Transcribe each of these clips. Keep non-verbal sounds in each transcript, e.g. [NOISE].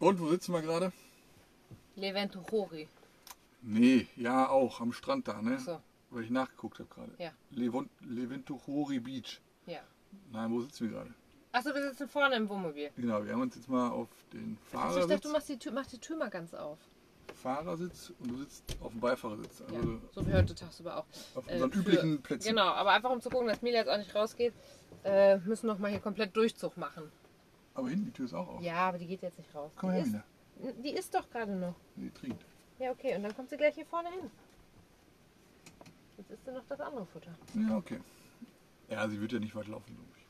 Und wo sitzen wir gerade? Leventuchori. Nee, ja auch, am Strand da, ne? So, Weil ich nachgeguckt habe gerade. ja, Leventuchori Beach. ja. Nein, wo sitzen wir gerade? Achso, wir sitzen vorne im Wohnmobil. Genau, wir haben uns jetzt mal auf den Also ich dachte, du machst die Tür, mach die Tür mal ganz auf. Fahrersitz und du sitzt auf dem Beifahrersitz. Ja, Also so wie heute tagsüber auch. auf Äh, unseren für- üblichen Plätzen. Genau, aber einfach um zu gucken, dass Mila jetzt auch nicht rausgeht, äh, müssen noch mal hier komplett Durchzug machen. Aber hinten die Tür ist auch auf. Ja, aber die geht jetzt nicht raus. Komm die her, ist. Die ist doch gerade noch. Die trinkt. Ja, okay, und dann kommt sie gleich hier vorne hin. Jetzt isst sie noch das andere Futter. Ja, okay. Ja, sie wird ja nicht weit laufen, glaube ich.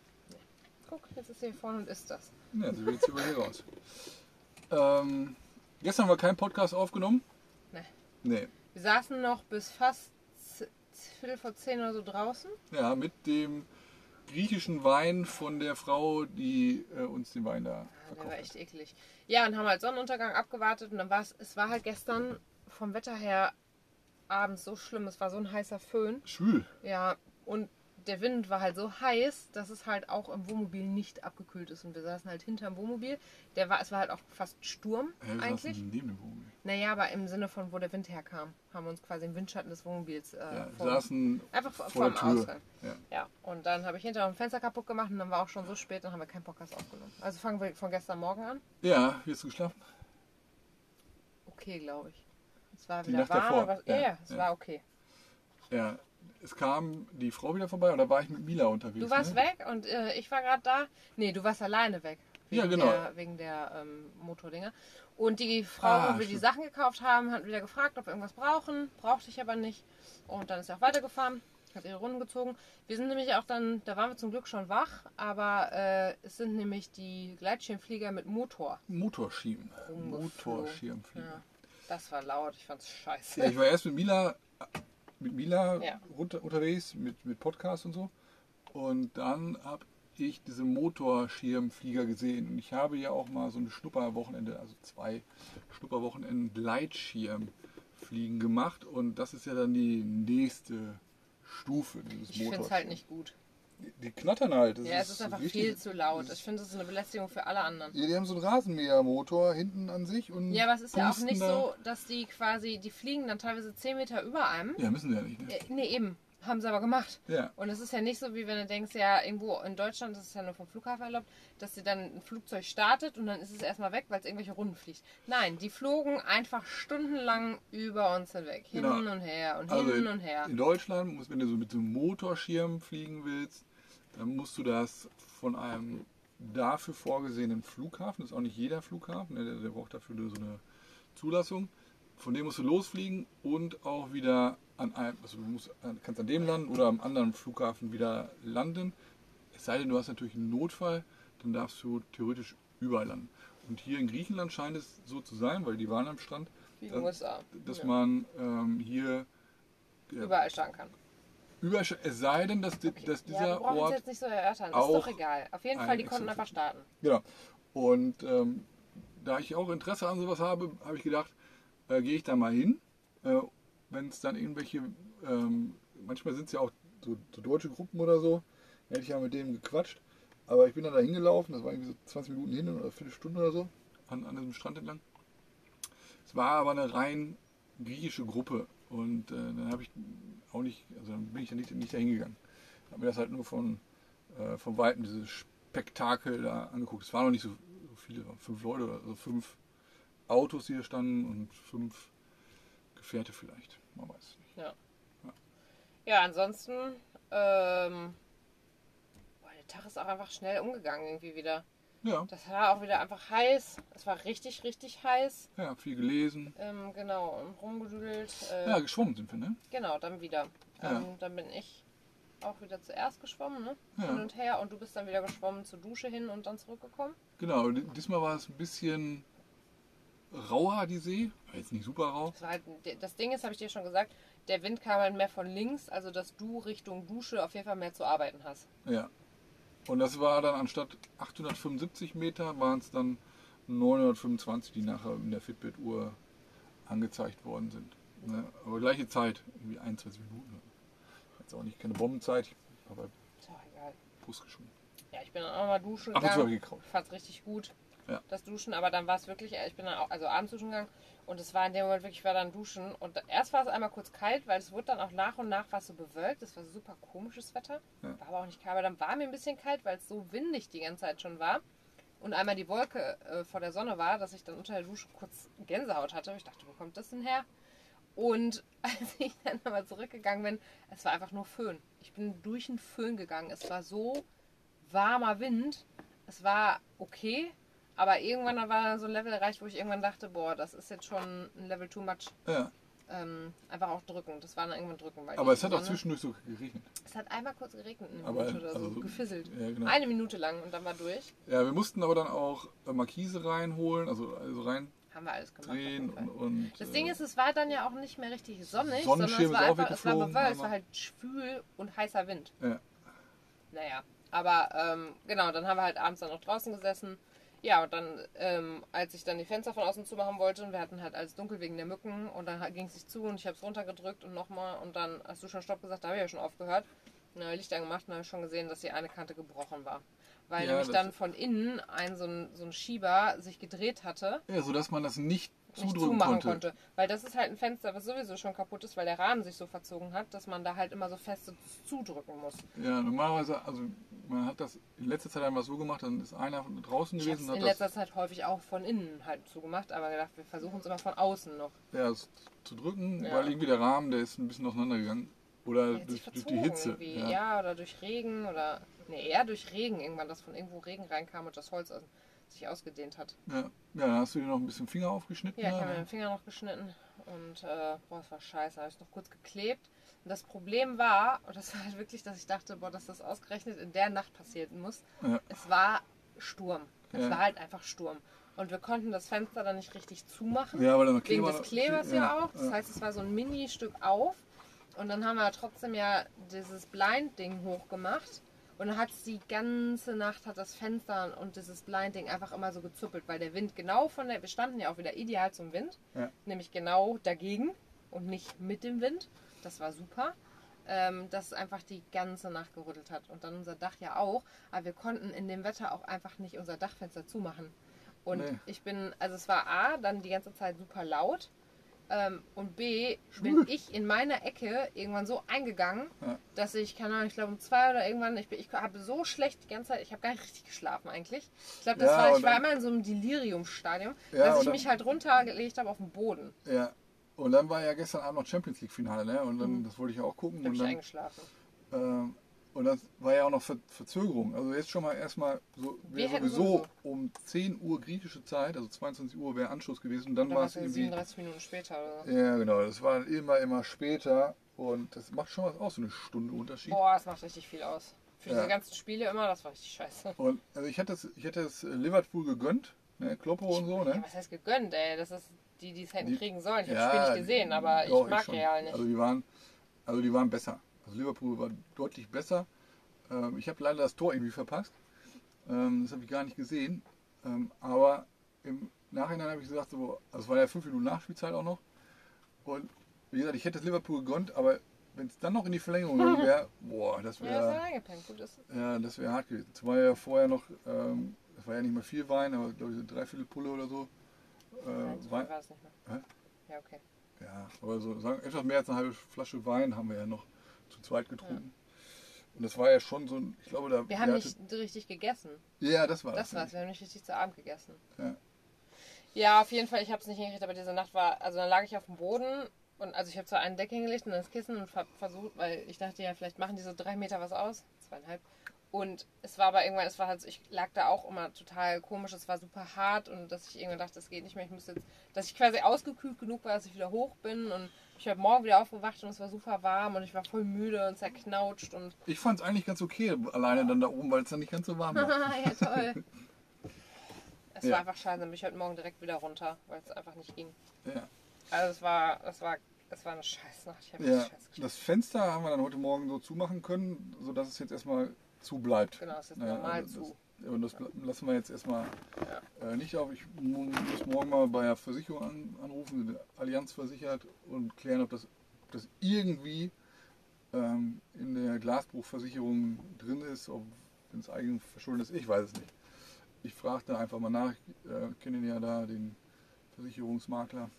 Guck, jetzt ist sie hier vorne und isst das. Ja, sie will jetzt über hier raus. [LAUGHS] Ähm, gestern haben wir keinen Podcast aufgenommen. Nee. Nee. Wir saßen noch bis fast Viertel vor zehn oder so draußen. Ja, mit dem griechischen Wein von der Frau, die äh, uns den Wein da Ja, der verkauft war hat. echt eklig. Ja, und haben halt Sonnenuntergang abgewartet und dann war es, es war halt gestern vom Wetter her abends so schlimm. Es war so ein heißer Föhn. Schwül. Ja, und der Wind war halt so heiß, dass es halt auch im Wohnmobil nicht abgekühlt ist. Und wir saßen halt hinterm Wohnmobil. Der war, es war halt auch fast Sturm Ja, eigentlich. neben dem Wohnmobil. Naja, aber im Sinne von, wo der Wind herkam, haben wir uns quasi im Windschatten des Wohnmobils äh, Ja, vor, saßen einfach vor, vor dem. Ausgang. Ja. Ja, und dann habe ich hinterher ein Fenster kaputt gemacht und dann war auch schon so spät, dann haben wir keinen Podcast aufgenommen. Also fangen wir von gestern Morgen an. ja, wie hast du geschlafen? Okay, glaube ich. Es war wieder warm, davor. aber ja, es war okay. Ja, es kam die Frau wieder vorbei da war ich mit Mila unterwegs. Du warst ne? weg und äh, ich war gerade da. Nee, du warst alleine weg. Wegen Ja, genau. Der, wegen der ähm, Motordinger. Und die Frau, Ah, wo wir die stimmt. Sachen gekauft haben, hat wieder gefragt, ob wir irgendwas brauchen. Brauchte ich aber nicht. Und dann ist sie auch weitergefahren, hat ihre Runden gezogen. Wir sind nämlich auch dann, da waren wir zum Glück schon wach, aber äh, es sind nämlich die Gleitschirmflieger mit Motor. Motorschirm. Motorschirmflieger. Ja, das war laut, ich fand's scheiße. Ja, ich war erst mit Mila, mit Mila Ja. runter, unterwegs, mit, mit Podcast und so. Und dann habe ich diese Motorschirmflieger gesehen. Und ich habe ja auch mal so ein Schnupperwochenende, also zwei Schnupperwochenenden Gleitschirmfliegen gemacht. Und das ist ja dann die nächste Stufe dieses Ich finde es halt nicht gut. Die, knattern halt. Das Ja, es ist einfach richtig- viel zu laut. Ich finde, es ist eine Belästigung für alle anderen. Ja, die haben so einen Rasenmähermotor hinten an sich. Und Ja, aber es ist ja auch nicht da- so, dass die quasi, die fliegen dann teilweise 10 Meter über einem. Ja, müssen sie ja nicht. Ne? Äh, nee, eben. Haben sie aber gemacht. Ja. Und es ist ja nicht so, wie wenn du denkst, ja, irgendwo in Deutschland, das ist ja nur vom Flughafen erlaubt, dass sie dann ein Flugzeug startet und dann ist es erstmal weg, weil es irgendwelche Runden fliegt. Nein, die flogen einfach stundenlang über uns hinweg. Hin Genau. und her und Also hin und her. In Deutschland, muss, wenn du so mit so einem Motorschirm fliegen willst, dann musst du das von einem dafür vorgesehenen Flughafen, das ist auch nicht jeder Flughafen, ne, der, der braucht dafür so eine Zulassung, von dem musst du losfliegen und auch wieder an einem, also du musst, kannst an dem landen oder am anderen Flughafen wieder landen. Es sei denn, du hast natürlich einen Notfall, dann darfst du theoretisch überall landen. Und hier in Griechenland scheint es so zu sein, weil die waren am Strand, Wie dass- USA. dass Ja. man ähm, hier ja, Überall starten kann. Überall, es sei denn, dass, di- dass ja, dieser es Ort. jetzt nicht so erörtern. Ist auch doch egal. Auf jeden Fall, die konnten einfach starten. Genau. Und ähm, da ich auch Interesse an sowas habe, habe ich gedacht, äh, gehe ich da mal hin. Äh, Wenn es dann irgendwelche, ähm, manchmal sind es ja auch so, so deutsche Gruppen oder so, hätte ich ja mit denen gequatscht. Aber ich bin dann da hingelaufen, das war irgendwie so 20 Minuten hin oder eine Viertelstunde oder so, an, an diesem Strand entlang. Es war aber eine rein griechische Gruppe und äh, dann habe ich auch nicht, also dann bin ich da nicht, nicht dahin gegangen. Habe mir das halt nur von, äh, von Weitem dieses Spektakel da angeguckt. Es waren noch nicht so, so viele, fünf Leute oder so fünf Autos, die hier standen und fünf Gefährte vielleicht. Man weiß nicht. Ja. Ja, ansonsten, ähm, boah, der Tag ist auch einfach schnell umgegangen irgendwie wieder. Ja, Das war auch wieder einfach heiß. Es war richtig, richtig heiß. ja, viel gelesen. Ähm, genau, und rumgedudelt. Äh, Ja, geschwommen sind wir, ne? Genau, dann wieder. Ja. Ähm, dann bin ich auch wieder zuerst geschwommen, ne? Ja. Hin und her. Und du bist dann wieder geschwommen zur Dusche hin und dann zurückgekommen. Genau, di- diesmal war es ein bisschen rauer, die See. War jetzt nicht super rau. Das, halt, das Ding ist, habe ich dir schon gesagt, der Wind kam halt mehr von links, also dass du Richtung Dusche auf jeden Fall mehr zu arbeiten hast. Ja. Und das war dann anstatt 875 Meter, waren es dann 925, die nachher in der Fitbit-Uhr angezeigt worden sind. Ne? Aber gleiche Zeit, irgendwie 21 Minuten. Jetzt auch nicht keine Bombenzeit. Aber egal. Brust geschoben. Ja, ich bin dann auch mal duschen habe gegangen. ich gekraut. Ich fand es richtig gut, Ja. das Duschen, aber dann war es wirklich, ich bin dann auch, also abends duschen gegangen und es war in dem Moment wirklich, ich war dann duschen und erst war es einmal kurz kalt, weil es wurde dann auch nach und nach was so bewölkt, es war super komisches Wetter, Ja. war aber auch nicht kalt, aber dann war mir ein bisschen kalt, weil es so windig die ganze Zeit schon war und einmal die Wolke äh, vor der Sonne war, dass ich dann unter der Dusche kurz Gänsehaut hatte. Ich dachte, wo kommt das denn her? Und [LAUGHS] als ich dann nochmal zurückgegangen bin, es war einfach nur Föhn. Ich bin durch den Föhn gegangen. Es war so warmer Wind. Es war okay, aber irgendwann war dann so ein Level erreicht, wo ich irgendwann dachte, boah, das ist jetzt schon ein Level too much. Ja, Ähm, einfach auch drücken. Das war dann irgendwann drücken. Weil aber es hat auch zwischendurch so geregnet. Es hat einmal kurz geregnet, eine Aber, Minute oder so, also, gefisselt. Ja, genau. Eine Minute lang und dann war durch. Ja, wir mussten aber dann auch äh, Markise reinholen, also, also reindrehen Haben wir alles gemacht. jeden und, und Das äh, Ding ist, es war dann ja auch nicht mehr richtig sonnig, sondern Sonnenschirm es war einfach, es war bewölkt, es aber- war halt schwül und heißer Wind. Ja. Naja, aber ähm, genau, dann haben wir halt abends dann noch draußen gesessen. Ja, und dann, ähm, als ich dann die Fenster von außen zumachen wollte und wir hatten halt alles dunkel wegen der Mücken und dann ging es sich zu und ich habe es runtergedrückt und nochmal und dann hast du schon Stopp gesagt, da habe ich ja schon aufgehört. Und dann habe ich Licht angemacht und habe ich schon gesehen, dass die eine Kante gebrochen war. Weil Ja, nämlich dann von innen ein so, ein so ein Schieber sich gedreht hatte ja, sodass man das nicht nicht zumachen konnte. konnte. Weil das ist halt ein Fenster, was sowieso schon kaputt ist, weil der Rahmen sich so verzogen hat, dass man da halt immer so fest zudrücken muss. Ja, normalerweise, also man hat das in letzter Zeit einmal so gemacht, dann ist einer draußen Ich gewesen es und in letzter Zeit häufig auch von innen halt zugemacht, aber gedacht, wir versuchen es immer von außen noch. ja, zu drücken, Ja. weil irgendwie der Rahmen, der ist ein bisschen auseinandergegangen. Oder durch, durch die Hitze. Ja. Ja. oder durch Regen oder. Nee, eher durch Regen irgendwann, dass von irgendwo Regen reinkam und das Holz aus, sich ausgedehnt hat. Ja. ja, dann hast du dir noch ein bisschen Finger aufgeschnitten. Ja, ich habe mir den Finger noch geschnitten und äh, boah, das war scheiße. habe ich noch kurz geklebt. Und das Problem war, und das war halt wirklich, dass ich dachte, boah, dass das ausgerechnet in der Nacht passieren muss. Ja. Es war Sturm. Es Ja. war halt einfach Sturm. Und wir konnten das Fenster dann nicht richtig zumachen. Ja, weil dann Wegen Kleber, des Klebers ja, auch. Das heißt, es war so ein Mini-Stück auf. Und dann haben wir trotzdem ja dieses Blind-Ding hochgemacht. Und dann hat es die ganze Nacht hat das Fenster und dieses Blind-Ding einfach immer so gezuppelt, weil der Wind genau von der, wir standen ja auch wieder ideal zum Wind, Ja. nämlich genau dagegen und nicht mit dem Wind. Das war super. Ähm, dass es einfach die ganze Nacht gerüttelt hat. Und dann unser Dach ja auch. Aber wir konnten in dem Wetter auch einfach nicht unser Dachfenster zumachen. Und Nee. ich bin, also es war A, dann die ganze Zeit super laut. Ähm, und B, bin ich in meiner Ecke irgendwann so eingegangen, Ja. dass ich, keine Ahnung, ich glaube um zwei oder irgendwann, ich, bin- ich habe so schlecht die ganze Zeit, ich habe gar nicht richtig geschlafen eigentlich. Ich glaube, das Ja, war, ich war immer in so einem Deliriumstadium, Ja, dass ich mich halt runtergelegt habe auf den Boden. Ja. Und dann war ja gestern Abend noch Champions League Finale, ne? Und dann, Mhm. das wollte ich auch gucken. Da bin Und ich dann, eingeschlafen. ähm, und das war ja auch noch Ver Verzögerung. Also jetzt schon mal erstmal so, wäre sowieso um 10 Uhr griechische Zeit, also 22 Uhr wäre Anschluss gewesen. Und dann Da war es irgendwie. 37 Minuten später oder so. Ja, genau. Das war immer, immer später. Und das macht schon was aus, so eine Stunde Unterschied. Boah, das macht richtig viel aus. Für Ja. diese ganzen Spiele immer, das war richtig scheiße. Und also ich hätte es, ich hätte es Liverpool gegönnt, ne? Kloppo und so, Ja, ne? was heißt gegönnt, ey? Das ist die, die es hätten Die- kriegen sollen. Ich habe Ja, das Spiel nicht gesehen, aber doch, ich mag schon. Real nicht. Also die waren, also die waren besser. Also Liverpool war deutlich besser. Ähm, ich habe leider das Tor irgendwie verpasst. Ähm, das habe ich gar nicht gesehen. Ähm, aber im Nachhinein habe ich gesagt, so, also es war ja fünf Minuten Nachspielzeit auch noch. Und wie gesagt, ich hätte es Liverpool gegönnt, aber wenn es dann noch in die Verlängerung gegangen wäre, [LAUGHS] boah, das wäre ja das wäre hart gewesen. Es war ja vorher noch, ähm, es war ja nicht mehr viel Wein, aber glaube ich so dreiviertel Pulle oder so. Nein, Äh, so Wein, viel war es nicht mehr. Hä? Ja, okay. ja, aber so sagen, etwas mehr als eine halbe Flasche Wein haben wir ja noch zu zweit getrunken. Und das war ja schon so ein, ich glaube, da. Wir haben nicht richtig gegessen. Ja, das war Das ja. war's. Wir haben nicht richtig zu Abend gegessen. Ja. Ja, auf jeden Fall. Ich habe es nicht hingekriegt, aber diese Nacht war, also dann lag ich auf dem Boden und also ich habe zwar einen Deck hingelegt und das Kissen und ver- versucht, weil ich dachte ja, vielleicht machen diese drei Meter was aus, zweieinhalb. Und es war aber irgendwann, es war halt, so, ich lag da auch immer total komisch, es war super hart und dass ich irgendwann dachte, das geht nicht mehr, ich muss jetzt, dass ich quasi ausgekühlt genug war, dass ich wieder hoch bin und ich habe morgen wieder aufgewacht und es war super warm und ich war voll müde und zerknautscht und Ich fand es eigentlich ganz okay, alleine dann da oben, weil es dann nicht ganz so warm war. [LAUGHS] ja toll. [LAUGHS] Es Ja. war einfach scheiße, dann bin ich heute Morgen direkt wieder runter, weil es einfach nicht ging. ja. Also es war, es war, es war eine Scheißnacht. Ich habe ja. scheiß. Das Fenster haben wir dann heute Morgen so zumachen können, sodass es jetzt erstmal zu bleibt. Genau, es ist Ja, normal also zu. Das, und das lassen wir jetzt erstmal äh, nicht auf. Ich mu- muss morgen mal bei der Versicherung an, anrufen, die Allianz versichert und klären, ob das, ob das irgendwie ähm, in der Glasbruchversicherung drin ist, ob, es eigen verschuldet, ich weiß es nicht. Ich fragte einfach mal nach, ich äh, kenne ja da den Versicherungsmakler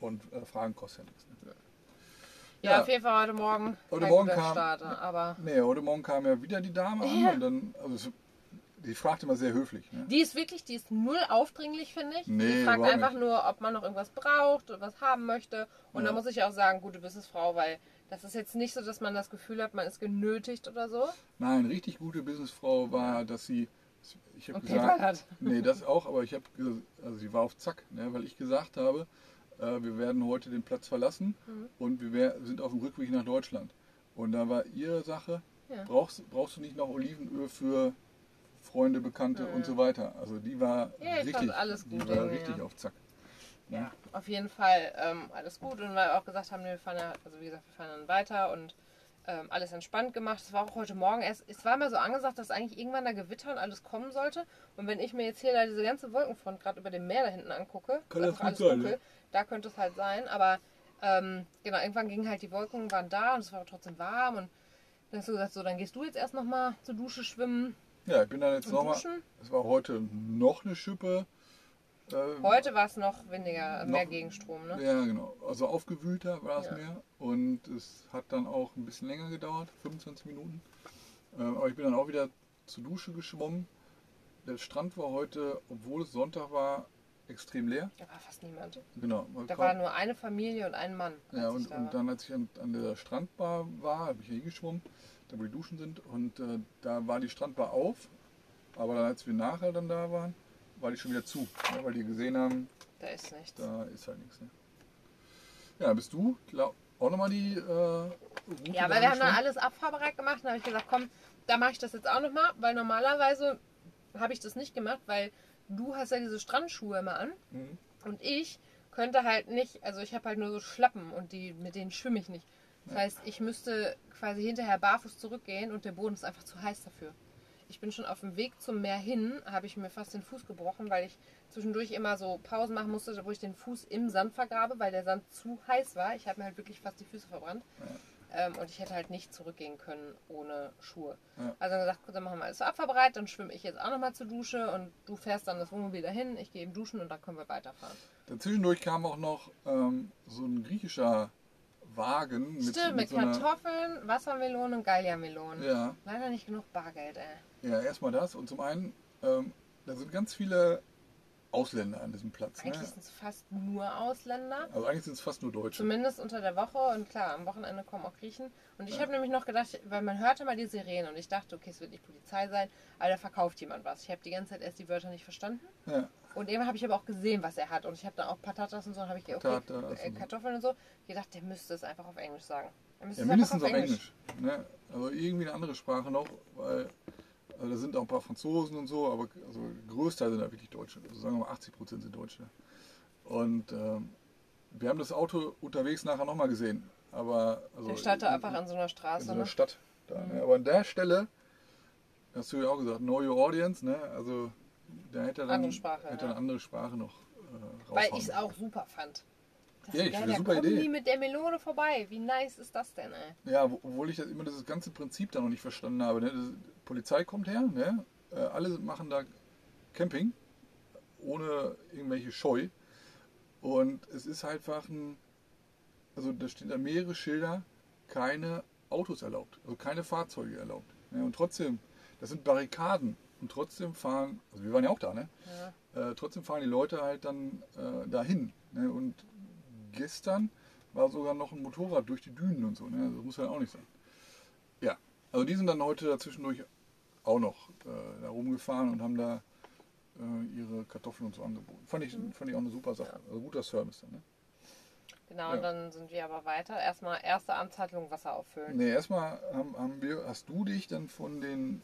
und äh, Fragen kostet ja nichts. Ne? Ja, Ja. auf jeden Fall heute Morgen. Heute Morgen kam- Start, aber Nee, heute Morgen kam ja wieder die Dame an Ja. und dann, also die fragte mal sehr höflich. Ne? die ist wirklich, die ist null aufdringlich, finde ich. Nee, die fragt einfach nicht. nur, ob man noch irgendwas braucht oder was haben möchte. Und Ja. da muss ich auch sagen, gute Businessfrau, weil das ist jetzt nicht so, dass man das Gefühl hat, man ist genötigt oder so. Nein, richtig gute Businessfrau war, dass sie, ich habe gesagt, hat. [LAUGHS] nee, das auch, aber ich habe, also sie war auf Zack, ne, weil ich gesagt habe, äh, wir werden heute den Platz verlassen Mhm. und wir wär, sind auf dem Rückweg nach Deutschland. Und da war ihre Sache, Ja. brauchst, brauchst du nicht noch Olivenöl für Freunde, Bekannte und so weiter. Also die war Ja, ich richtig, alles die gut war irgendwie, richtig ja. auf Zack. Ja, auf jeden Fall ähm, alles gut. Und weil wir auch gesagt haben, wir fahren ja, also wie gesagt, wir fahren dann weiter und ähm, alles entspannt gemacht. Es war auch heute Morgen erst, es war mal so angesagt, dass eigentlich irgendwann da Gewitter und alles kommen sollte. Und wenn ich mir jetzt hier da diese ganze Wolkenfront gerade über dem Meer da hinten angucke, Kann das gut sein, dunkel, ne? da könnte es halt sein. Aber ähm, genau, irgendwann gingen halt die Wolken, waren da und es war trotzdem warm. Und dann hast du gesagt, so, dann gehst du jetzt erst nochmal zur Dusche schwimmen Ja, ich bin dann jetzt nochmal, es war heute noch eine Schippe. Äh, Heute war es noch weniger, mehr Noch- Gegenstrom, ne? Ja, genau. Also aufgewühlter war es Ja. mehr. Und es hat dann auch ein bisschen länger gedauert, 25 Minuten. Ähm, aber ich bin dann auch wieder zur Dusche geschwommen. Der Strand war heute, obwohl es Sonntag war, extrem leer. Da war fast niemand. Genau. Da war nur eine Familie und ein Mann. ja, und, da und dann, als ich an, an der Strandbar war, habe ich hier hingeschwommen, da wo die Duschen sind. Und äh, da war die Strandbar auf. Aber als wir nachher dann da waren, war die schon wieder zu. Ja, weil die gesehen haben, Da ist nichts. Da ist halt nichts. Ne? Ja, bist du glaub, auch nochmal die äh, Route Ja, weil wir haben dann alles abfahrbereit gemacht. Dann habe ich gesagt, komm, da mache ich das jetzt auch nochmal. Weil normalerweise habe ich das nicht gemacht, weil du hast ja diese Strandschuhe immer an. Mhm. Und ich könnte halt nicht, also ich habe halt nur so Schlappen und die, mit denen schwimme ich nicht. Das heißt, ich müsste quasi hinterher barfuß zurückgehen und der Boden ist einfach zu heiß dafür. Ich bin schon auf dem Weg zum Meer hin, habe ich mir fast den Fuß gebrochen, weil ich zwischendurch immer so Pausen machen musste, wo ich den Fuß im Sand vergrabe, weil der Sand zu heiß war. Ich habe mir halt wirklich fast die Füße verbrannt. Ähm, und ich hätte halt nicht zurückgehen können ohne Schuhe. Ja. Also dann gesagt, gut, dann machen wir alles so abfahrbereit, dann schwimme ich jetzt auch nochmal zur Dusche und du fährst dann das Wohnmobil dahin, ich gehe eben duschen und dann können wir weiterfahren. Dazwischendurch kam auch noch ähm, so ein griechischer Wagen mit, Stimmt, mit so einer. Kartoffeln, Wassermelonen und Galliamelonen. Ja, Leider nicht genug Bargeld, ey. ja, erstmal das. Und zum einen, ähm, da sind ganz viele Ausländer an diesem Platz. Ne? Eigentlich sind es fast nur Ausländer. Also eigentlich sind es fast nur Deutsche. Zumindest unter der Woche und klar, am Wochenende kommen auch Griechen. Und ich habe nämlich noch gedacht, weil man hörte mal die Sirenen und ich dachte, okay, es wird nicht Polizei sein, aber da verkauft jemand was. Ich habe die ganze Zeit erst die Wörter nicht verstanden. Ja, Und eben habe ich aber auch gesehen, was er hat. Und ich habe dann auch Patatas und so, und habe ich okay, Patatas äh. Kartoffeln und so. Ich gedacht, der müsste es einfach auf Englisch sagen. Er müsste ja es mindestens auf einfach Englisch. Ne? Also irgendwie eine andere Sprache noch, weil also da sind auch ein paar Franzosen und so, aber also Größteil sind da wirklich Deutsche. Also sagen wir mal 80 Prozent sind Deutsche. Und ähm, wir haben das Auto unterwegs nachher nochmal gesehen. Aber also Der stand da in- einfach an so einer in Straße. so einer Ne? Stadt. Da, ne? Aber an der Stelle, hast du ja auch gesagt, know your audience, ne? Also da hätte er dann Andere Sprache, hätte eine andere Sprache noch äh, Weil ich es auch super fand. Das Ja, ist ich finde, super kommen Idee. die mit der Melone vorbei. Wie nice ist das denn, ey? Ja, wo- obwohl ich das immer dieses ganze Prinzip da noch nicht verstanden habe. Ne? Das, Polizei kommt her, ne? äh, alle machen da Camping, ohne irgendwelche Scheu. Und es ist halt einfach ein, also da stehen da mehrere Schilder, keine Autos erlaubt, also keine Fahrzeuge erlaubt. Ne? Und trotzdem, das sind Barrikaden. Und trotzdem fahren, also wir waren ja auch da, ne? Ja. Äh, trotzdem fahren die Leute halt dann äh, dahin. Ne? Und gestern war sogar noch ein Motorrad durch die Dünen und so. Ne? Das muss halt auch nicht sein. Ja, also die sind dann heute dazwischendurch auch noch äh, da rumgefahren und haben da äh, ihre Kartoffeln und so angeboten. Fand ich, fand ich auch eine super Sache. Also guter Service dann. Ne? Genau, Ja. und dann sind wir aber weiter. Erstmal erste Amtshandlung Wasser auffüllen. Nee, erstmal haben, haben wir, hast du dich dann von den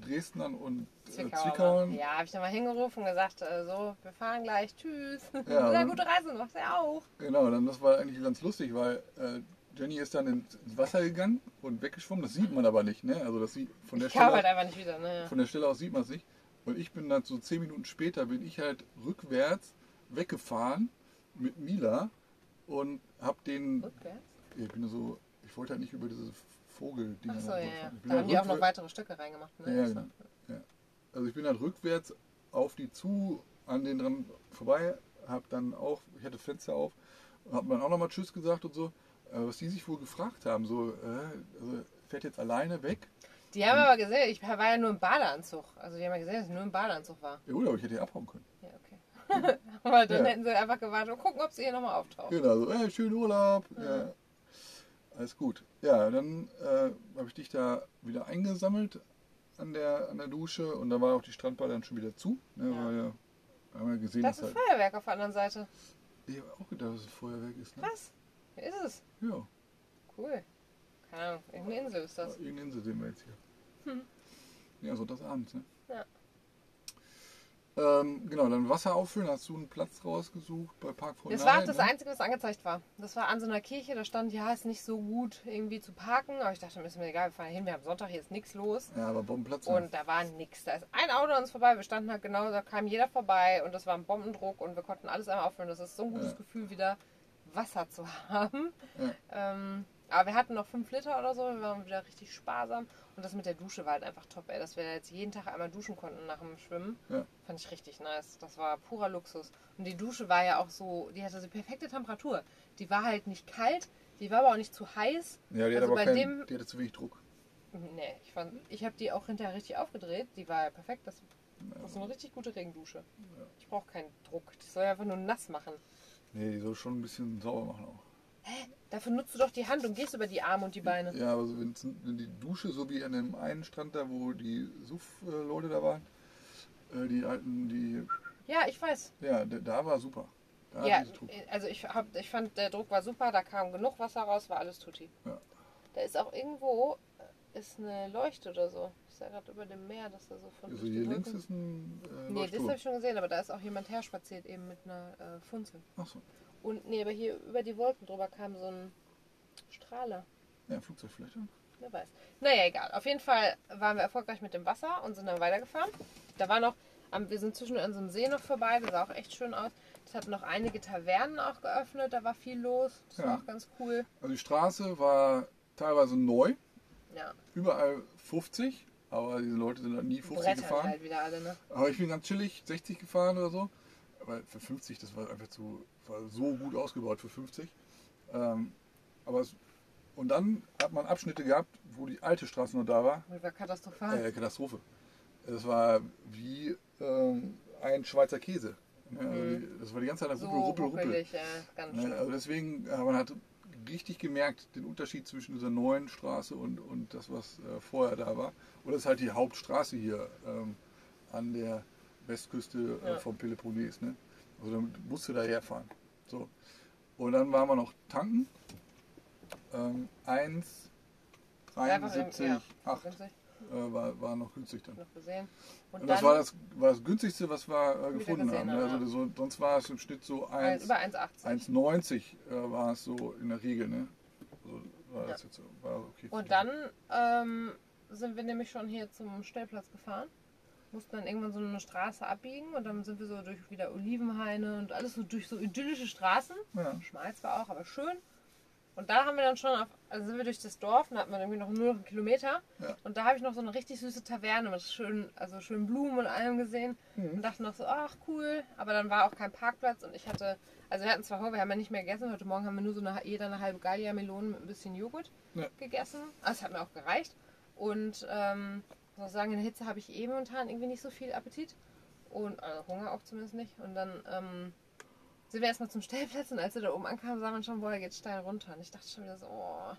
Dresdnern und äh, Zwickauer. Zwickauern Ja, habe ich dann mal hingerufen und gesagt, äh, so, wir fahren gleich, tschüss. Ja, [LAUGHS] Sehr gute Reise, macht er auch. Genau, dann das war eigentlich ganz lustig, weil äh, Jenny ist dann ins Wasser gegangen und weggeschwommen. Das sieht man aber nicht, ne? Also das sieht von der Ich Stelle, halt einfach nicht wieder, ne? von der Stelle aus sieht man es nicht. Und ich bin dann so zehn Minuten später bin ich halt rückwärts weggefahren mit Mila und hab den, Rückwärts. ich bin so, ich wollte halt nicht über diese Vogeldinger. Ach so, da ja, ja. Da haben die auch noch weitere Stücke reingemacht. Ne? Ja, genau. war- Also ich bin dann rückwärts auf die zu, an den dran vorbei, hab dann auch, ich hatte Fenster auf, hab dann auch nochmal Tschüss gesagt und so. Was die sich wohl gefragt haben, so, äh, also fährt jetzt alleine weg? Die haben aber gesehen, ich war ja nur im Badeanzug. Also die haben ja gesehen, dass ich nur im Badeanzug war. Ja gut, aber ich hätte ja abhauen können. Ja, okay. [LAUGHS] aber dann Ja. hätten sie einfach gewartet und gucken, ob sie hier nochmal auftaucht. Genau, so, ey, schönen Urlaub. Ja. Alles gut. Ja, dann äh, habe ich dich da wieder eingesammelt an der, an der Dusche und da war auch die Strandbar dann schon wieder zu. Ne, Ja. Weil ja, haben wir gesehen, Das ist halt. Feuerwerk auf der anderen Seite. Ich habe auch gedacht, dass es Feuerwerk ist. Ne? Was? Ist es? Ja, Cool. Keine Ahnung, irgendeine Insel ist das. irgendeine Insel sehen wir jetzt hier. Hm. Ja, so das abends. Ne? Ja. Ähm, genau, dann Wasser auffüllen. Hast du einen Platz rausgesucht bei Park Das war auch das ne? Einzige, was angezeigt war. Das war an so einer Kirche, da stand, ja, ist nicht so gut irgendwie zu parken. Aber ich dachte, ist mir egal, wir fahren hin, wir haben Sonntag, hier ist nichts los. Ja, aber Bombenplatz. Und da war nichts. Da ist ein Auto an uns vorbei, wir standen halt genau, da kam jeder vorbei und das war ein Bombendruck und wir konnten alles einmal auffüllen. Das ist so ein gutes Ja. Gefühl, wieder Wasser zu [LAUGHS] haben. Ja. Ähm, aber wir hatten noch fünf Liter oder so, wir waren wieder richtig sparsam. Und das mit der Dusche war halt einfach top, ey. Dass wir jetzt jeden Tag einmal duschen konnten nach dem Schwimmen. Ja. Fand ich richtig nice. Das war purer Luxus. Und die Dusche war ja auch so, die hatte die perfekte Temperatur. Die war halt nicht kalt, die war aber auch nicht zu heiß. Ja, die hat Also aber bei kein, dem- die hatte zu wenig Druck. Nee, ich fand, ich habe die auch hinterher richtig aufgedreht. Die war ja perfekt. Das, das ist eine richtig gute Regendusche. Ich brauche keinen Druck. Die soll ja einfach nur nass machen. Nee, die soll schon ein bisschen sauber machen auch. Dafür nutzt du doch die Hand und gehst über die Arme und die Beine. Ja, aber so, wenn's- wenn die Dusche, so wie an dem einen Strand da, wo die Suff-Leute da waren, äh, die alten, die, Ja, ich weiß. ja, da, war super. Da Ja, Druck. also ich, hab, ich fand, der Druck war super, da kam genug Wasser raus, war alles tutti. Ja. Da ist auch irgendwo äh, ist eine Leuchte oder so. Ich sah gerade über dem Meer, dass da so von Also hier links ist ein äh, Nee, das habe ich schon gesehen, aber da ist auch jemand her spaziert eben mit einer äh, Funzel. Ach so. Und nee, aber hier über die Wolken drüber kam so ein Strahler. Ja, ein Flugzeug vielleicht. Ja. Wer weiß. Naja, egal. Auf jeden Fall waren wir erfolgreich mit dem Wasser und sind dann weitergefahren. Da war noch, wir sind zwischen an so einem See noch vorbei, das sah auch echt schön aus. Es hatten noch einige Tavernen auch geöffnet, da war viel los. Das Ja. war auch ganz cool. Also die Straße war teilweise neu, Ja, überall 50, aber diese Leute sind halt nie 50 brettern gefahren. halt alle, ne? Aber ich bin ganz chillig, 60 gefahren oder so. Aber für 50, das war einfach zu, war so gut ausgebaut für 50. Ähm, aber es, und dann hat man Abschnitte gehabt, wo die alte Straße noch da war. Das war katastrophal. Äh, Katastrophe. Das war wie ähm, ein Schweizer Käse. Ja, also Mhm. die, das war die ganze Zeit so ruppel, ruppel, ruppel. ja, ganz Ne, schön. Also deswegen, äh, man hat richtig gemerkt, den Unterschied zwischen dieser neuen Straße und, und das, was äh, vorher da war. Und das ist halt die Hauptstraße hier ähm, an der Westküste äh, Ja. vom Peloponnes. Ne? Also dann musst du da herfahren. So. Und dann waren wir noch tanken. Ähm, 1, Einfach im- 73, ja, 8 günstig, äh, war, war noch günstig dann. noch. Und, Und dann das war das, war das günstigste, was wir äh, gefunden gesehen haben. Ne? haben, Also so, sonst war es im Schnitt so ein, 1, über 1,80. 1,90 äh, war es so in der Regel, ne? Also war das jetzt war okay. Und dann ähm, sind wir nämlich schon hier zum Stellplatz gefahren. Mussten dann irgendwann so eine Straße abbiegen und dann sind wir so durch wieder Olivenhaine und alles so durch so idyllische Straßen. Ja. Schmal zwar auch, aber schön. Und da haben wir dann schon auf, also sind wir durch das Dorf, da hatten wir irgendwie noch nur noch einen Kilometer. Ja. Und da habe ich noch so eine richtig süße Taverne mit schönen, also schönen Blumen und allem gesehen. Mhm. Und dachte noch so, ach cool. Aber dann war auch kein Parkplatz und ich hatte, also wir hatten zwar Hunger, wir haben ja nicht mehr gegessen. Heute Morgen haben wir nur so eine, jeder eine halbe Gallia Melonen mit ein bisschen Joghurt Ja. gegessen. Also es hat mir auch gereicht. Und ähm, ich muss sagen, in der Hitze habe ich eh momentan irgendwie nicht so viel Appetit. Und also Hunger auch zumindest nicht. Und dann ähm, sind wir erstmal zum Stellplatz und als wir da oben ankamen, sah man schon, boah, der geht steil runter. Und ich dachte schon wieder so, oh.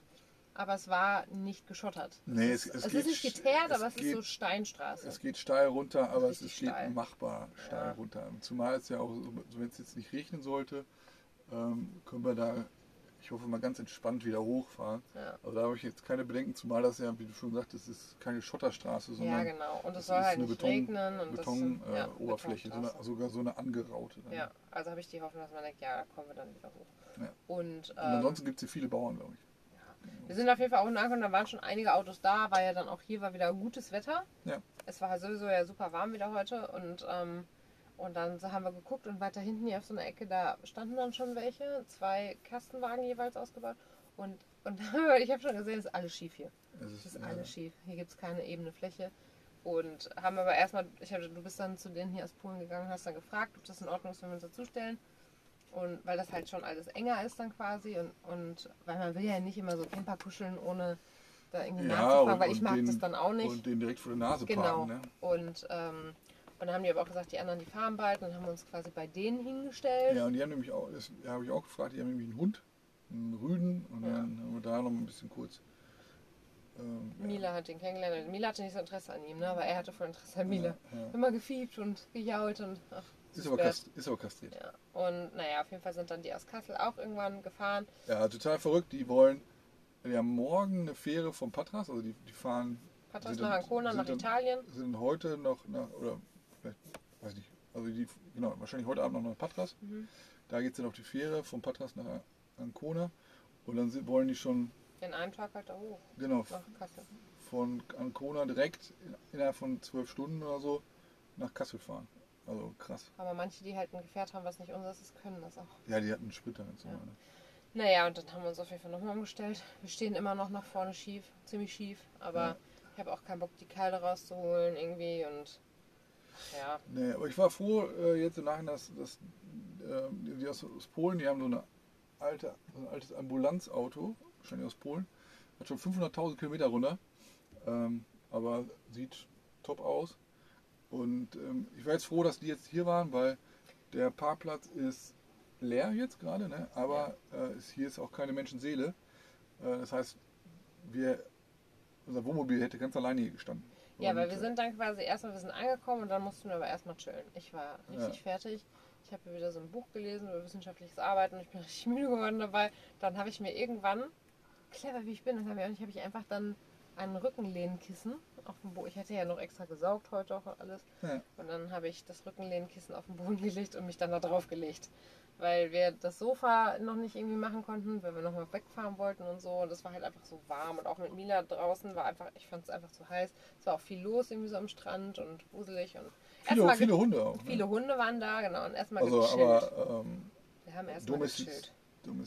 Aber es war nicht geschottert. Nee, es, es- ist, es es geht ist nicht geteert, aber es ist geht- so Steinstraße. Es geht steil runter, aber es ist, geht steil. machbar steil Ja. runter. Zumal es ja auch, so, wenn es jetzt nicht regnen sollte, ähm, können wir da, ich hoffe mal ganz entspannt wieder hochfahren. Ja. Also da habe ich jetzt keine Bedenken, zumal das ja, wie du schon sagtest, ist keine Schotterstraße, ja, sondern genau. Und es soll halt eine nicht Beton- regnen. Und Beton, das, äh, ja, Betonstraße. sogar so eine angeraute. Dann. Ja, also habe ich die Hoffnung, dass man denkt, ja, da kommen wir dann wieder hoch. Ja. Und, Und ähm, ansonsten gibt es hier viele Bauern, glaube ich. wir sind auf jeden Fall auch angekommen, da waren schon einige Autos da, war ja dann auch hier war wieder gutes Wetter. Ja. Es war sowieso ja super warm wieder heute und, ähm, und dann haben wir geguckt und weiter hinten hier auf so einer Ecke, da standen dann schon welche, zwei Kastenwagen jeweils ausgebaut und, und [LAUGHS] ich habe schon gesehen, es ist alles schief hier. Es ist äh, alles schief. Hier gibt es keine ebene Fläche. Und haben aber erstmal, ich hab, du bist dann zu denen hier aus Polen gegangen, hast dann gefragt, ob das in Ordnung ist, wenn wir uns dazustellen. Und weil das halt schon alles enger ist dann quasi und, und weil man will ja nicht immer so Camper kuscheln, ohne da irgendwie Ja, nachzufragen, und- weil ich mag den- das dann auch nicht. Und den direkt vor der Nase Genau. parken. Ne? Und, ähm, und dann haben die aber auch gesagt, die anderen, die fahren bald. Dann haben wir uns quasi bei denen hingestellt. Ja, und die haben nämlich auch, das habe ich auch gefragt, die haben nämlich einen Hund, einen Rüden. Und Ja. dann haben wir da noch ein bisschen kurz. Ähm, Mila hat ihn kennengelernt. Mila hatte nicht so Interesse an ihm, ne? aber er hatte voll Interesse an Mila. Ja, ja. Immer gefiebt und gejault und ach, Ist, aber kast, ist aber kastriert. Ja. Und naja, auf jeden Fall sind dann die aus Kassel auch irgendwann gefahren. Ja, total verrückt. Die wollen, die haben morgen eine Fähre vom Patras, also die, die fahren, Patras nach Ancona, nach Italien. sind heute noch nach, oder weiß nicht, also die, genau, wahrscheinlich heute Abend noch nach Patras. Mhm. Da geht es dann auf die Fähre vom Patras nach Ancona. Und dann sind, wollen die schon, In einem Tag halt da hoch, genau, nach Kassel. von Ancona direkt in- innerhalb von zwölf Stunden oder so nach Kassel fahren. Also krass. Aber manche, die halt ein Gefährt haben, was nicht unseres ist, können das auch. Ja, die hatten einen Sprinter jetzt. Ja. Ja. Naja, und dann haben wir uns auf jeden Fall nochmal umgestellt. Wir stehen immer noch nach vorne schief, ziemlich schief. Aber Ja. ich habe auch keinen Bock, die Keile rauszuholen irgendwie. Und ja, Nee, aber ich war froh äh, jetzt im Nachhinein, dass, dass äh, die aus, aus Polen, die haben so, eine alte, so ein altes Ambulanzauto, wahrscheinlich aus Polen, hat schon 500.000 Kilometer runter, ähm, aber sieht top aus. Und ähm, ich war jetzt froh, dass die jetzt hier waren, weil der Parkplatz ist leer jetzt gerade, ne? aber äh, es, hier ist auch keine Menschenseele. Äh, das heißt, wir, unser Wohnmobil hätte ganz alleine hier gestanden. Ja, weil wir sind dann quasi erstmal, wir sind angekommen und dann mussten wir aber erstmal chillen. Ich war richtig Ja. fertig. Ich habe wieder so ein Buch gelesen über wissenschaftliches Arbeiten und ich bin [LAUGHS] richtig müde geworden dabei. Dann habe ich mir irgendwann, clever wie ich bin, das habe ich auch nicht, habe ich einfach dann ein Rückenlehnkissen auf dem Boden. Ich hatte ja noch extra gesaugt heute auch und alles. Ja. Und dann habe ich das Rückenlehnkissen auf den Boden [LAUGHS] gelegt und mich dann da drauf gelegt. Weil wir das Sofa noch nicht irgendwie machen konnten, weil wir nochmal wegfahren wollten und so. Und es war halt einfach so warm. Und auch mit Mila draußen war einfach, ich fand es einfach zu heiß. Es war auch viel los irgendwie so am Strand und wuselig. Und Viele, viele Hunde auch. ne? viele Hunde waren da, genau. Und erstmal Also, gechillt. aber ähm, wir haben erstmal gechillt.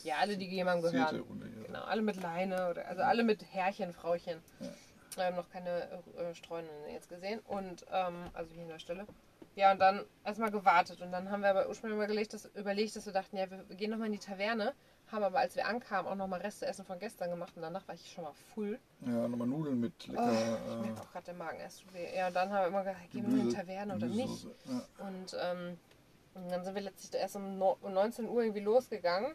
Ja, alle, die jemandem gehören. Hunde hier. Genau, alle mit Leine oder also alle mit Härchen, Frauchen. Ja. Wir haben noch keine äh, Streunenden jetzt gesehen. Und ähm, also hier an der Stelle. Ja, und dann erstmal gewartet. Und dann haben wir aber ursprünglich überlegt, dass, überlegt, dass wir dachten, ja, wir gehen nochmal in die Taverne. Haben aber, als wir ankamen, auch nochmal Reste Essen von gestern gemacht. Und danach war ich schon mal full. Ja, nochmal Nudeln mit Oh, lecker ich merke auch gerade der Magen erst weh. Ja, und dann haben wir immer gesagt, gehen wir in die Taverne oder nicht. Ja. Und, ähm, und dann sind wir letztlich erst um, no um 19 Uhr irgendwie losgegangen.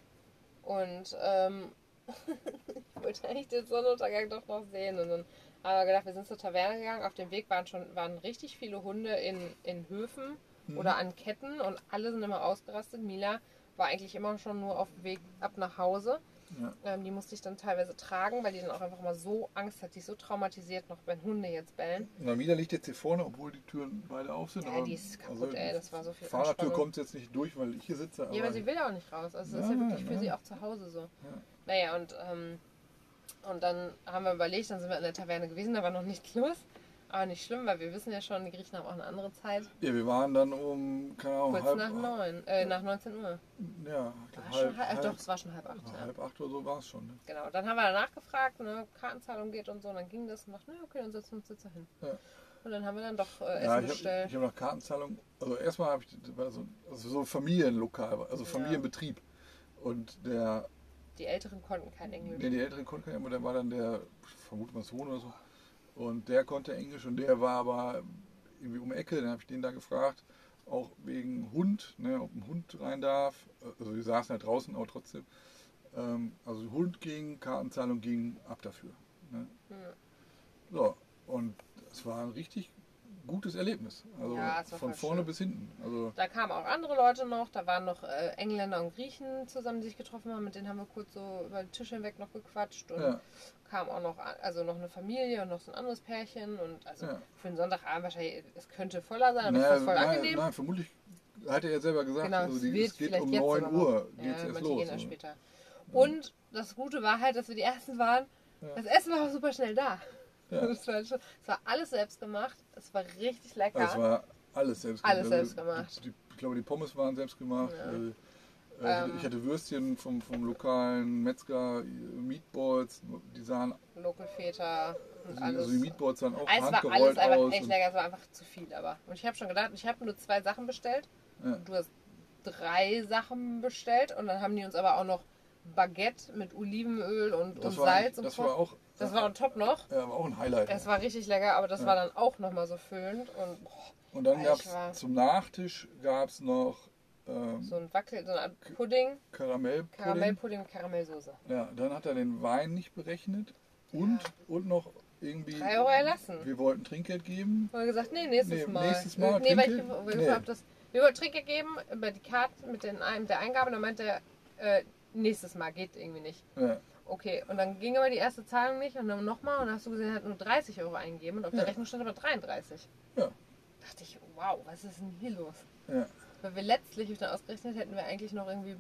Und ähm, [LAUGHS] ich wollte eigentlich den Sonnenuntergang doch noch sehen. Und dann haben wir gedacht, wir sind zur Taverne gegangen. Auf dem Weg waren schon waren richtig viele Hunde in, in Höfen Mhm. oder an Ketten und alle sind immer ausgerastet. Mila war eigentlich immer schon nur auf dem Weg ab nach Hause. Ja. Ähm, die musste ich dann teilweise tragen, weil die dann auch einfach mal so Angst hat. Die ist so traumatisiert noch, wenn Hunde jetzt bellen. Na, Mila liegt jetzt hier vorne, obwohl die Türen beide auf sind. Ja, aber- die ist kaputt, also, ey. Das war so viel Fahrradtür kommt jetzt nicht durch, weil ich hier sitze. Ja, aber aber- sie will ja auch nicht raus. Also es ist Ja, ja wirklich für ja. sie auch zu Hause so. Naja, und, ähm, und dann haben wir überlegt, dann sind wir in der Taverne gewesen, da war noch nichts los. Aber nicht schlimm, weil wir wissen ja schon, die Griechen haben auch eine andere Zeit. ja, wir waren dann um, keine Ahnung, Kurz halb, nach neun, äh, nach 19 Uhr. ja, ich War halb, schon halb, doch, es war schon halb acht. also Ja. halb acht oder so war es schon. Ne? Genau, dann haben wir danach gefragt, ne, Kartenzahlung geht und so, und dann ging das und dachten, na, okay, dann setzen wir uns jetzt dahin. Ja. Und dann haben wir dann doch äh, Essen Ja, ich habe bestellt. hab nach Kartenzahlung, also erstmal habe ich, das war so, also so ein Familienlokal, also Familienbetrieb. Und der, Die Älteren konnten kein Englisch. der die Älteren konnten kein, aber der war dann der, ich vermute mal Sohn oder so. Und der konnte Englisch und der war aber irgendwie um Ecke, dann habe ich den da gefragt, auch wegen Hund, ne, ob ein Hund rein darf. Also die saßen halt draußen, aber trotzdem. Ähm, also Hund ging, Kartenzahlung ging, ab dafür. Ne? Ja. So, und es war ein richtig gutes Erlebnis. Also Ja, es war von vorne schön. bis hinten. Also Da kamen auch andere Leute noch, da waren noch äh, Engländer und Griechen zusammen, die sich getroffen haben, mit denen haben wir kurz so über den Tisch hinweg noch gequatscht und ja, kam auch noch, also noch eine Familie und noch so ein anderes Pärchen und also Ja. für einen Sonntagabend wahrscheinlich, es könnte voller sein, aber naja, es war voll nein, angenehm. nein, vermutlich hat er ja selber gesagt, Genau, also es die, wird es geht um jetzt 9 sogar noch. Uhr Ja, geht's erst los. gehen erst so. später. Und das Gute war halt, dass wir die Ersten waren. Das Essen war auch super schnell da. Ja. Das war, schon, es war alles selbst gemacht. Es war richtig lecker. Also es war alles selbst Alles gemacht. selbst gemacht. Die, ich glaube, die Pommes waren selbst gemacht. Ja. Äh, Äh, ich hatte- Ähm. hatte Würstchen vom, vom lokalen Metzger, Meatballs, die sahen, Lokalväter und also, alles. also die Meatballs sahen auch es war alles einfach echt lecker, es war einfach zu viel. Aber und ich habe schon gedacht, ich habe nur zwei Sachen bestellt. Ja. Du hast drei Sachen bestellt und dann haben die uns aber auch noch Baguette mit Olivenöl und, das und Salz und das so. war auch, das war on top noch. ja, war auch ein Highlight. Es war richtig lecker, aber das Ja. war dann auch nochmal so füllend und boah, Und dann gab es zum Nachtisch gab's noch ähm, so ein Wackel, so Art Pudding, Karamellpudding. Karamellpudding mit Karamellsoße. Ja, dann hat er den Wein nicht berechnet und, und noch irgendwie. Drei Euro erlassen. Wir wollten Trinkgeld geben. Und wir gesagt, nee, nächstes Nee, Mal. nächstes Mal Nee, weil ich wir, Nee. das, wir wollten Trinkgeld geben über die Karte mit, den, Ein- der Eingabe. Und dann meinte er, äh, nächstes Mal geht irgendwie nicht. Ja, Okay, und dann ging aber die erste Zahlung nicht und dann nochmal und dann hast du gesehen, er hat nur 30 Euro eingegeben und auf Ja. der Rechnung stand aber 33. Ja. Dachte ich, wow, was ist denn hier los? ja. Weil wir letztlich, ich dann ausgerechnet, hätten wir eigentlich noch irgendwie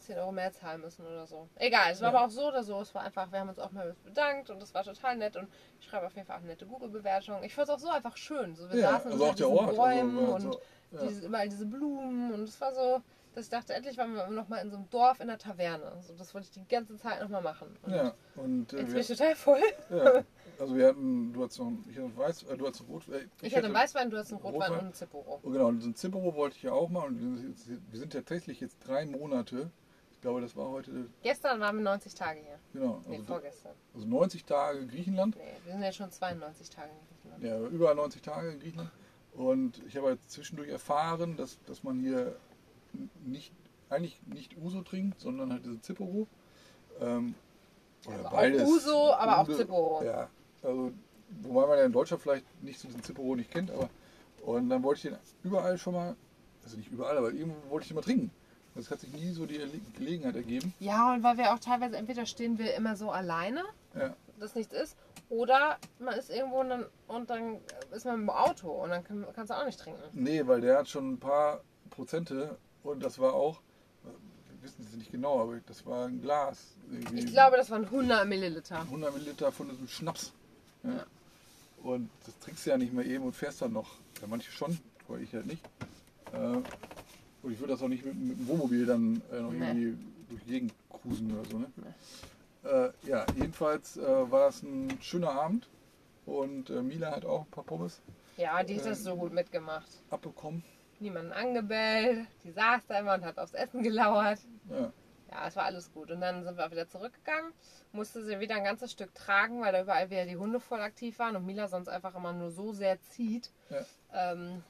10 Euro mehr zahlen müssen oder so. Egal, es war Ja. aber auch so oder so. Es war einfach, wir haben uns auch mal bedankt und es war total nett und ich schreibe auf jeden Fall auch eine nette Google-Bewertung. Ich fand es auch so einfach schön. So, wir ja saßen also auch der diesen Ort. Bäumen Also, und also, ja. diese, überall diese Blumen und es war so, dass ich dachte, endlich waren wir noch mal in so einem Dorf in der Taverne. So, das wollte ich die ganze Zeit noch mal machen. Und ja, und äh, Jetzt bin ich total voll. ja, also wir hatten, du hattest noch, ich hatte Weiß, äh, du hattest Rot, äh, Ich, hatte einen Weißwein, du hast einen Rotwein, Rotwein. und einen Zipporo. Oh, genau, und so ein Zippero wollte ich ja auch mal. Und wir sind tatsächlich jetzt drei Monate. Ich glaube, das war heute, Gestern waren wir 90 Tage hier. genau, Nee, also, vorgestern. also 90 Tage Griechenland. Nee, wir sind jetzt schon 92 Tage in Griechenland. Ja, über 90 Tage in Griechenland. Und ich habe halt zwischendurch erfahren, dass, dass man hier nicht, eigentlich nicht Uso trinkt, sondern halt diese Zipporo. Ähm, oder Also auch beides. Uso, aber auch Zipporo. Ja, also wobei man ja in Deutschland vielleicht nicht so diesen Zipporo nicht kennt, aber und dann wollte ich den überall schon mal, also nicht überall, aber irgendwo wollte ich den mal trinken. Das hat sich nie so die Gelegenheit ergeben. Ja, und weil wir auch teilweise, entweder stehen wir immer so alleine, Ja, dass nichts ist, oder man ist irgendwo und dann, und dann ist man im Auto und dann kann, kannst du auch nicht trinken. nee, weil der hat schon ein paar Prozente und das war auch, wir wissen es nicht genau, aber das war ein Glas. Ich glaube, das waren 100 Milliliter. 100 Milliliter von diesem Schnaps. Ja. Ja. Und das trinkst du ja nicht mehr eben und fährst dann noch. Ja, manche schon, aber ich halt nicht. Äh, und ich würde das auch nicht mit, mit dem Wohnmobil dann äh, noch Nee. irgendwie durch die Gegend cruisen oder so. Ne? Äh, ja, jedenfalls äh, war das ein schöner Abend und äh, Mila hat auch ein paar Pommes Ja, die hat das so gut mitgemacht. abbekommen. Niemanden angebellt, die saß da immer und hat aufs Essen gelauert. Ja, Ja, es war alles gut. Und dann sind wir auch wieder zurückgegangen, musste sie wieder ein ganzes Stück tragen, weil da überall wieder die Hunde voll aktiv waren und Mila sonst einfach immer nur so sehr zieht. Ja. Ähm,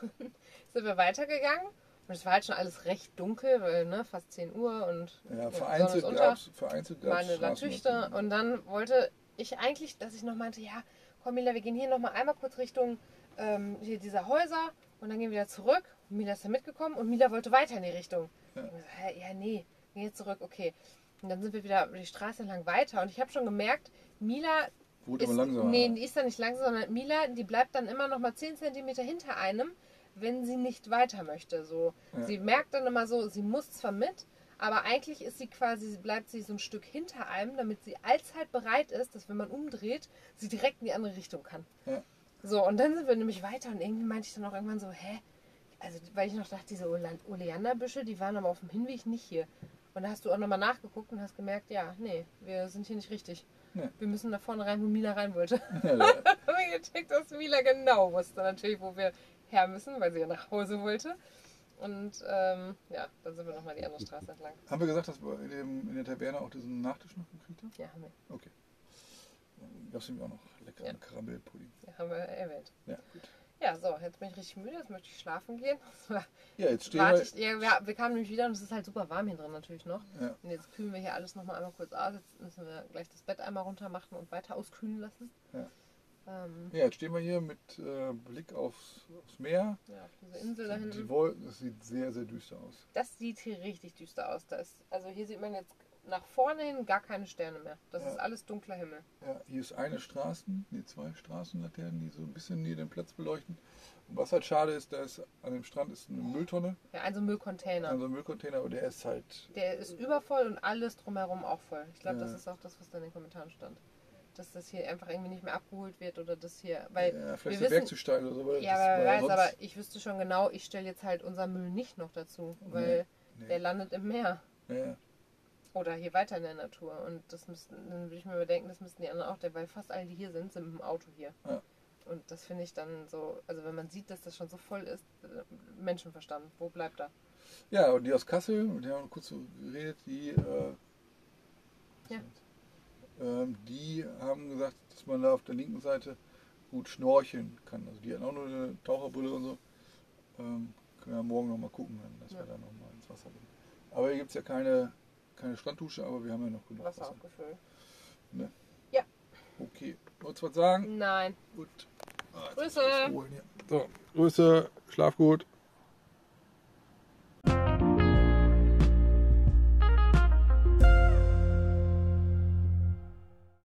dann [LAUGHS] sind wir weitergegangen und es war halt schon alles recht dunkel, weil ne, fast 10 Uhr und ja vereinzelt Sonne ist unter. gab es vereinzelt gab's meine. Straßenlaternen. Und dann wollte ich eigentlich, dass ich noch meinte, ja, komm Mila, wir gehen hier nochmal einmal kurz Richtung ähm, hier dieser Häuser und dann gehen wir wieder zurück. Und Mila ist da mitgekommen und Mila wollte weiter in die Richtung. Ja. So, hä, ja, nee, gehen jetzt zurück, okay. Und dann sind wir wieder die Straße entlang weiter und ich habe schon gemerkt, Mila Wurde ist, aber langsamer. nee, die ist da nicht langsam, sondern Mila, die bleibt dann immer noch mal 10 cm hinter einem, wenn sie nicht weiter möchte. So. Ja. Sie merkt dann immer so, sie muss zwar mit, aber eigentlich ist sie quasi, sie bleibt sie so ein Stück hinter einem, damit sie allzeit bereit ist, dass wenn man umdreht, sie direkt in die andere Richtung kann. Ja. So, und dann sind wir nämlich weiter und irgendwie meinte ich dann auch irgendwann so, hä? Also, weil ich noch dachte, diese Ole- Oleanderbüsche, die waren aber auf dem Hinweg nicht hier. Und da hast du auch nochmal nachgeguckt und hast gemerkt, ja, nee, wir sind hier nicht richtig. Ja. Wir müssen da vorne rein, wo Mila rein wollte. [LAUGHS] Ja, da- haben wir gecheckt, dass Mila genau wusste natürlich, wo wir her müssen, weil sie ja nach Hause wollte. Und ähm, ja, dann sind wir nochmal die andere Straße entlang. haben wir gesagt, dass wir in, der Taverne auch diesen Nachtisch noch gekriegt haben? Ja, haben wir, Okay. Gab es nämlich auch noch leckeren Ja. Karamellpudding. ja, haben wir erwähnt. Ja, gut. Ja, so, jetzt bin ich richtig müde, jetzt möchte ich schlafen gehen. [LAUGHS] Ja, jetzt stehen wir. ich, ja, wir, wir kamen nämlich wieder und es ist halt super warm hier drin natürlich noch. Ja. Und jetzt kühlen wir hier alles nochmal einmal kurz aus. Jetzt müssen wir gleich das Bett einmal runter machen und weiter auskühlen lassen. Ja. Ähm, Ja, jetzt stehen wir hier mit äh, Blick aufs, aufs Meer. ja, auf diese Insel da Die hinten. Wolken, das sieht sehr, sehr düster aus. Das sieht hier richtig düster aus. Da ist, also hier sieht man jetzt nach vorne hin gar keine Sterne mehr. Das Ja. ist alles dunkler Himmel. Ja, hier ist eine Straßen, nee, zwei Straßenlaternen, die so ein bisschen hier den Platz beleuchten. Und was halt schade ist, da ist an dem Strand ist eine Mülltonne, Ja, also Müllcontainer. also ein Müllcontainer, aber der ist halt. Der ist übervoll und alles drumherum auch voll. Ich glaube, Ja. das ist auch das, was da in den Kommentaren stand. Dass das hier einfach irgendwie nicht mehr abgeholt wird oder das hier. Weil ja, wir vielleicht ist der wissen- Berg zu steil oder so. weil Ja, aber wer weiß, aber ich wüsste schon genau, ich stelle jetzt halt unser Müll nicht noch dazu. Weil Nee. Der landet im Meer. Ja. Oder hier weiter in der Natur. Und das müssten, dann würde ich mir überdenken, das müssten die anderen auch, weil fast alle, die hier sind, sind mit dem Auto hier. Ja. Und das finde ich dann so, also wenn man sieht, dass das schon so voll ist, äh, Menschenverstand, wo bleibt er? Ja, und die aus Kassel, mit der haben wir kurz so geredet, die, äh, Ja. ähm, die haben gesagt, dass man da auf der linken Seite gut schnorcheln kann. Also die hatten auch nur eine Taucherbrille und so. Ähm, können wir morgen nochmal gucken, dass Ja. wir da nochmal ins Wasser gehen. Aber hier gibt es ja keine, keine Stranddusche, aber wir haben ja noch genug Wasser Wasser. aufgefüllt. Okay, wolltest du was sagen? Nein. Gut. Ah, jetzt Grüße. muss ich was holen hier. So, Grüße, schlaf gut.